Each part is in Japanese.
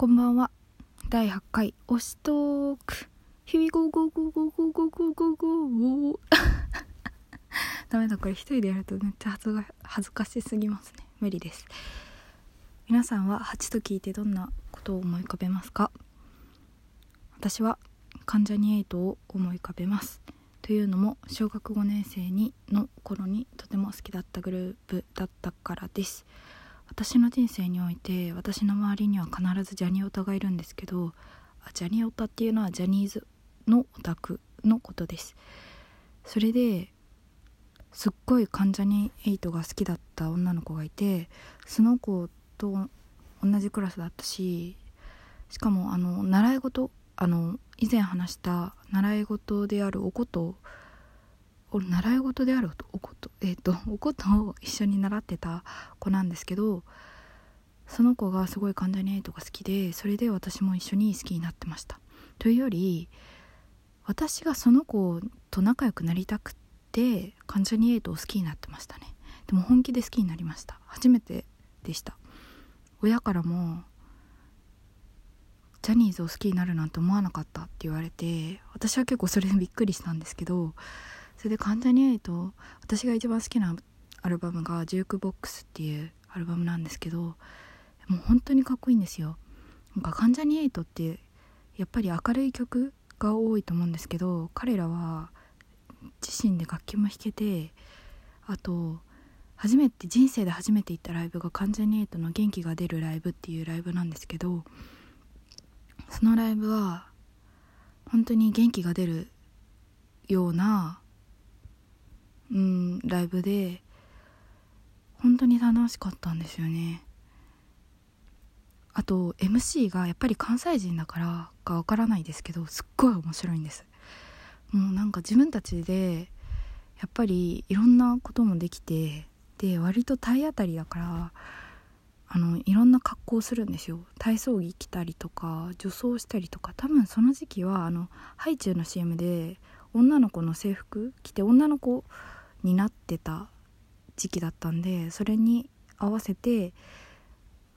こんばんは。第8回推しトークヒビゴーゴーゴーゴーゴーゴゴゴゴダメだこれ一人でやるとめっちゃ恥ずが恥ずかしすぎますね。無理です。皆さんは8と聞いてどんなことを思い浮かべますか？私は関ジャニ∞を思い浮かべます。というのも小学5年生にの頃にとても好きだったグループだったからです。私の人生において私の周りには必ずジャニオタがいるんですけどジャニオタっていうのはジャニーズのオタクのことです。それですっごい関ジャニ∞が好きだった女の子がいてその子と同じクラスだったししかもあの習い事あの以前話した習い事であるおこと習い事であるおことえっ、ー、とおことを一緒に習ってた子なんですけどその子がすごい関ジャニ∞が好きでそれで私も一緒に好きになってました。というより私がその子と仲良くなりたくって関ジャニ∞を好きになってましたね。でも本気で好きになりました。初めてでした。親からもジャニーズを好きになるなんて思わなかったって言われて私は結構それでびっくりしたんですけどそれで関ジャニ∞私が一番好きなアルバムが「ジュークボックス」っていうアルバムなんですけどもう本当にかっこいいんですよ。なんか関ジャニ∞ってやっぱり明るい曲が多いと思うんですけど彼らは自身で楽器も弾けてあと初めて人生で初めて行ったライブが関ジャニ∞の「元気が出るライブ」っていうライブなんですけどそのライブは本当に元気が出るようなうんライブで本当に楽しかったんですよね。あと MC がやっぱり関西人だからかわからないですけどすっごい面白いんです。もうなんか自分たちでやっぱりいろんなこともできてで割と体当たりだからあのいろんな格好するんですよ。体操着着たりとか女装したりとか。多分その時期はあのハイチュウの CM で女の子の制服着て女の子になってた時期だったんでそれに合わせて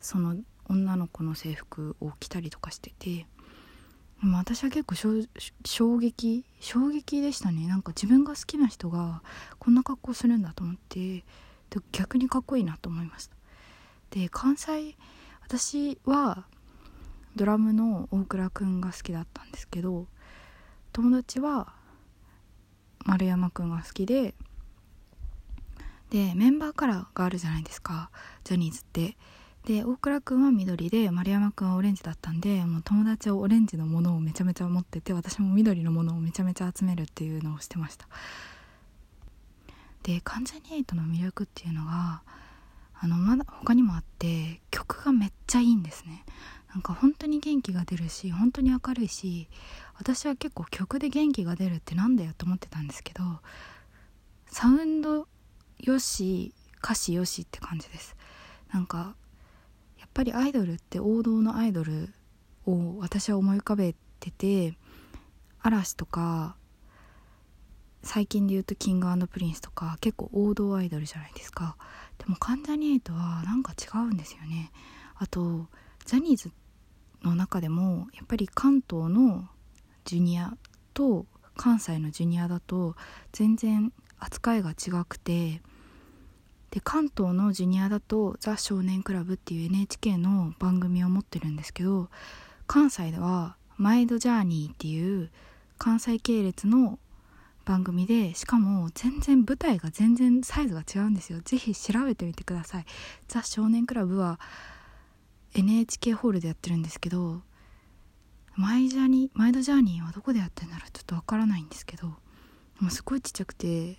その女の子の制服を着たりとかしてて私は結構衝撃衝撃でしたね。なんか自分が好きな人がこんな格好するんだと思って逆にかっこいいなと思いました。で関西私はドラムの大倉くんが好きだったんですけど友達は丸山くんが好きででメンバーカラーがあるじゃないですか。ジャニーズって。で大倉君は緑で丸山君はオレンジだったんでもう友達はオレンジのものをめちゃめちゃ持ってて私も緑のものをめちゃめちゃ集めるっていうのをしてました。で関ジャニ∞の魅力っていうのがあのまだ他にもあって曲がめっちゃいいんですね。なんか本当に元気が出るし本当に明るいし私は結構曲で元気が出るってなんだよと思ってたんですけどサウンドよし歌詞よしって感じです。なんかやっぱりアイドルって王道のアイドルを私は思い浮かべてて嵐とか最近で言うとキングプリンスとか結構王道アイドルじゃないですか。でも関ジャニ∞はなんか違うんですよね。あとジャニーズの中でもやっぱり関東のジュニアと関西のジュニアだと全然扱いが違くてで関東のジュニアだと「ザ少年クラブ」っていう NHK の番組を持ってるんですけど関西では「まいどジャーニィ」っていう関西系列の番組でしかも全然舞台が全然サイズが違うんですよ。ぜひ調べてみてください「ザ少年クラブ」は NHK ホールでやってるんですけどマイジャニマイドジャーニーはどこでやってるんだろうちょっとわからないんですけどもうすごいちっちゃくて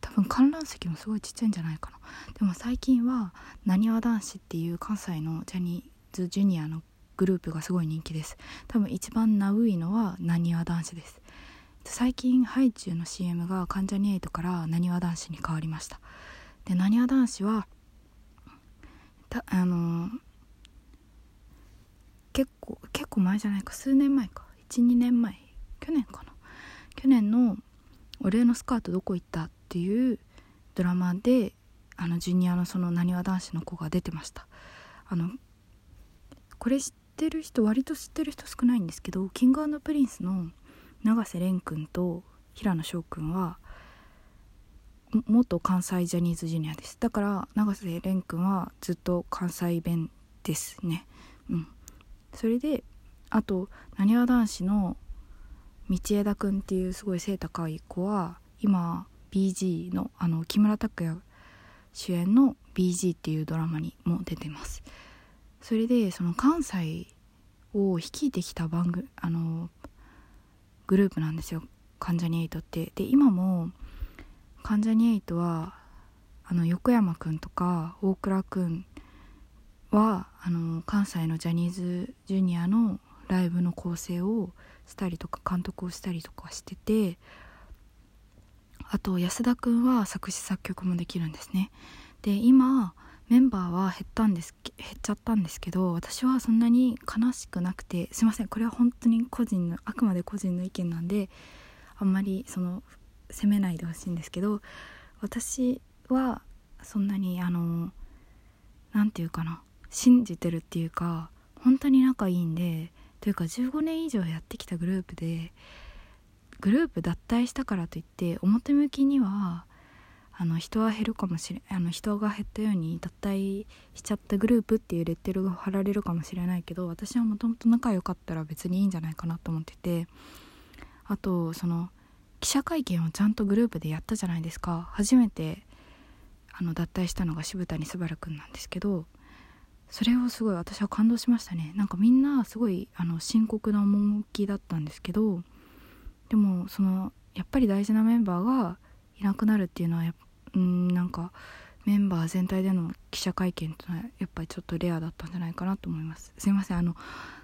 多分観覧席もすごいちっちゃいんじゃないかな。でも最近はなにわ男子っていう関西のジャニーズジュニアのグループがすごい人気です。多分一番ナウいのはなにわ男子です。最近ハイチュウの CM が関ジャニ∞からなにわ男子に変わりました。でなにわ男子はたあのー、結構結構前じゃないか。数年前か。12年前。去年かな。去年の「俺のスカートどこ行った?」ていうドラマであのジュニアのそのなにわ男子の子が出てました。あのこれ知ってる人割と知ってる人少ないんですけど King&Prince の永瀬廉君と平野翔君は元関西ジャニーズジュニアです。だから永瀬廉君はずっと関西弁ですね。うん。それであとなにわ男子の道枝君っていうすごい背高い子は今 BG のあの木村拓哉主演の BG っていうドラマにも出てます。それでその関西を率いてきた番組あのグループなんですよ。関ジャニ∞って。で今も関ジャニ∞はあの横山くんとか大倉くんはあの関西のジャニーズジュニアのライブの構成をしたりとか監督をしたりとかしててあと安田くんは作詞作曲もできるんですね。で今メンバーは減ったんです減っちゃったんですけど私はそんなに悲しくなくてすいませんこれは本当に個人のあくまで個人の意見なんであんまりその責めないでほしいんですけど私はそんなにあの何て言うかな信じてるっていうか本当に仲いいんでというか15年以上やってきたグループでグループ脱退したからといって表向きにはあの人は減るかもしれあの人が減ったように脱退しちゃったグループっていうレッテルが貼られるかもしれないけど私はもともと仲良かったら別にいいんじゃないかなと思ってて。あとその記者会見をちゃんとグループでやったじゃないですか。初めてあの脱退したのが渋谷昴くんなんですけどそれをすごい私は感動しましたね。なんかみんなすごいあの深刻な趣だったんですけどでもそのやっぱり大事なメンバーがいなくなるっていうのはやうんなんかメンバー全体での記者会見というのはやっぱりちょっとレアだったんじゃないかなと思います。すいません。あの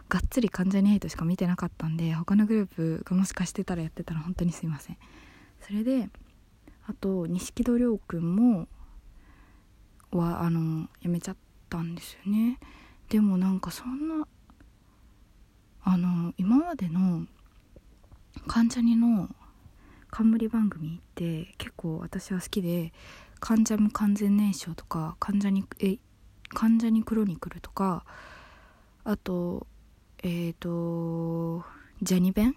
がっつり関ジャニ∞しか見てなかったんで他のグループがもしかしてたらやってたら本当にすいません。それであと錦戸亮君もはあの辞めちゃったんですよね。でもなんかそんなあの今までの関ジャニの冠番組って結構私は好きで「関ジャム完全燃焼」とか「関ジャニえ関ジャニクロニクル」とかあとえっ、ー、とジャニ弁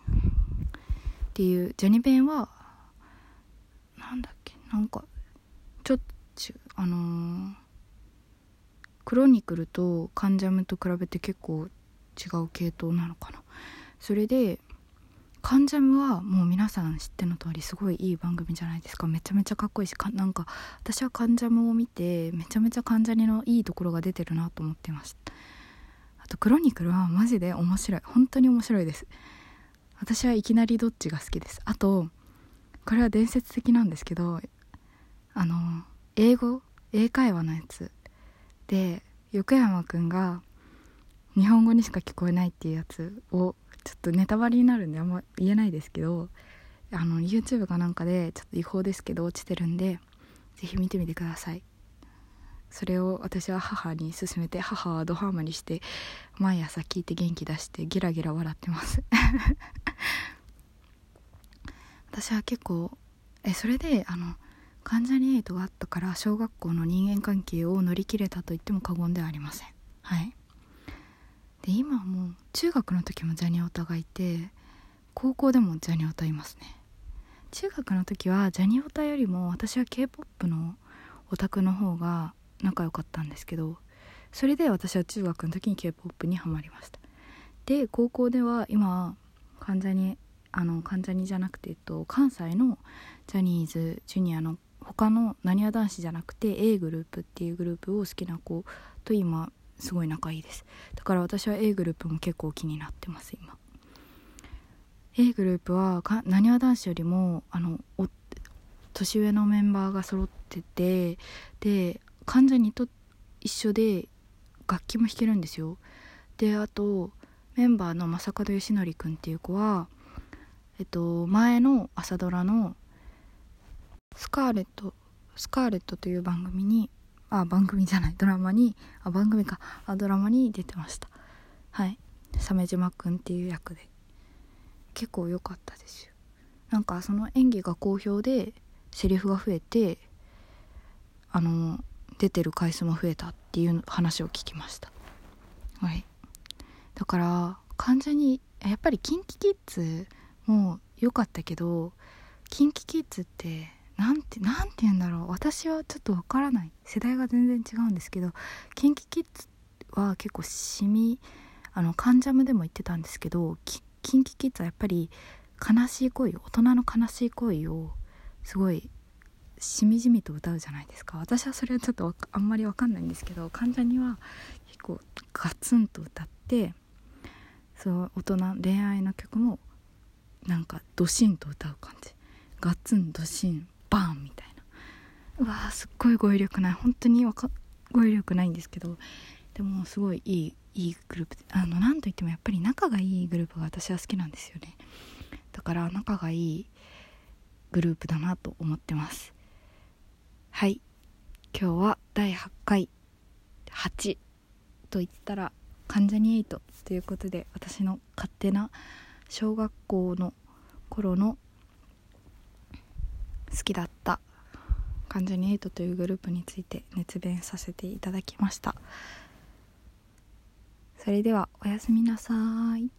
っていうジャニ弁はなんだっけなんかちょっとあのー、クロニクルとカンジャムと比べて結構違う系統なのかな。それでカンジャムはもう皆さん知っての通りすごいいい番組じゃないですか。めちゃめちゃかっこいいしかなんか私はカンジャムを見てめちゃめちゃ関ジャニのいいところが出てるなと思ってましたあとクロニクルはマジで面白い。本当に面白いです。私はいきなりどっちが好きです。あとこれは伝説的なんですけどあの英語？英会話のやつ。で横山くんが日本語にしか聞こえないっていうやつをちょっとネタバレになるんであんま言えないですけどあの YouTube かなんかでちょっと違法ですけど落ちてるんで是非見てみてください。それを私は母に勧めて母はドハマりして毎朝聞いて元気出してゲラゲラ笑ってます。私は結構えそれであの関ジャニ∞があったから小学校の人間関係を乗り切れたと言っても過言ではありません。はい。で今もう中学の時もジャニオタがいて高校でもジャニオタいますね。中学の時はジャニオタよりも私は k p o p のオタクの方が仲良かったんですけどそれで私は中学の時に k p o p にはまりました。で高校では今関ジャニあの関ジャニじゃなくて、えっと、関西のジャニーズジュニアの他のなにわ男子じゃなくて A グループっていうグループを好きな子と今すごい仲いいです。だから私は A グループも結構気になってます今。A グループはなにわ男子よりもあの年上のメンバーが揃っててで患者にと一緒で楽器も弾けるんですよ。であとメンバーの正門義則君っていう子はえっと前の朝ドラの「スカーレット」「スカーレット」という番組にあ番組じゃない。ドラマに。あ番組か。あドラマに出てました。はい。鮫島くんっていう役で。結構良かったですよ。なんかその演技が好評でセリフが増えてあの出てる回数も増えたっていう話を聞きました。はい。だから関ジャニやっぱり KinKiKids も良かったけど KinKiKids ってなんてなんて言うんだろう。私はちょっとわからない。世代が全然違うんですけど KinKiKids は結構しみあの関ジャムでも言ってたんですけど KinKiKids はやっぱり悲しい恋大人の悲しい恋をすごいしみじみと歌うじゃないですか。私はそれはちょっとあんまり分かんないんですけど関ジャニは結構ガツンと歌ってそう大人恋愛の曲もなんかドシンと歌う感じ。ガツンドシン。バーンみたいな。うわーすっごい語彙力ない。本当にわか語彙力ないんですけどでもすごいいいいいグループあの何といってもやっぱり仲がいいグループが私は好きなんですよね。だから仲がいいグループだなと思ってます。はい。今日は第8回。8と言ったら関ジャニ∞ということで私の勝手な小学校の頃の好きだった。関ジャニ∞というグループについて熱弁させていただきました。それではおやすみなさい。